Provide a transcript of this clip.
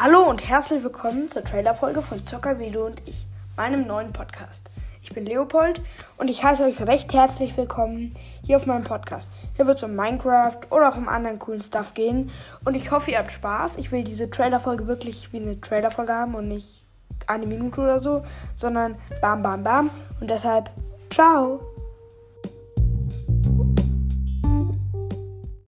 Hallo und herzlich willkommen zur Trailerfolge von Zocker Video und ich, meinem neuen Podcast. Ich bin Leopold und ich heiße euch recht herzlich willkommen hier auf meinem Podcast. Hier wird es um Minecraft oder auch um anderen coolen Stuff gehen und ich hoffe, ihr habt Spaß. Ich will diese Trailerfolge wirklich wie eine Trailerfolge haben und nicht eine Minute oder so, sondern bam, bam, bam. Und deshalb, ciao!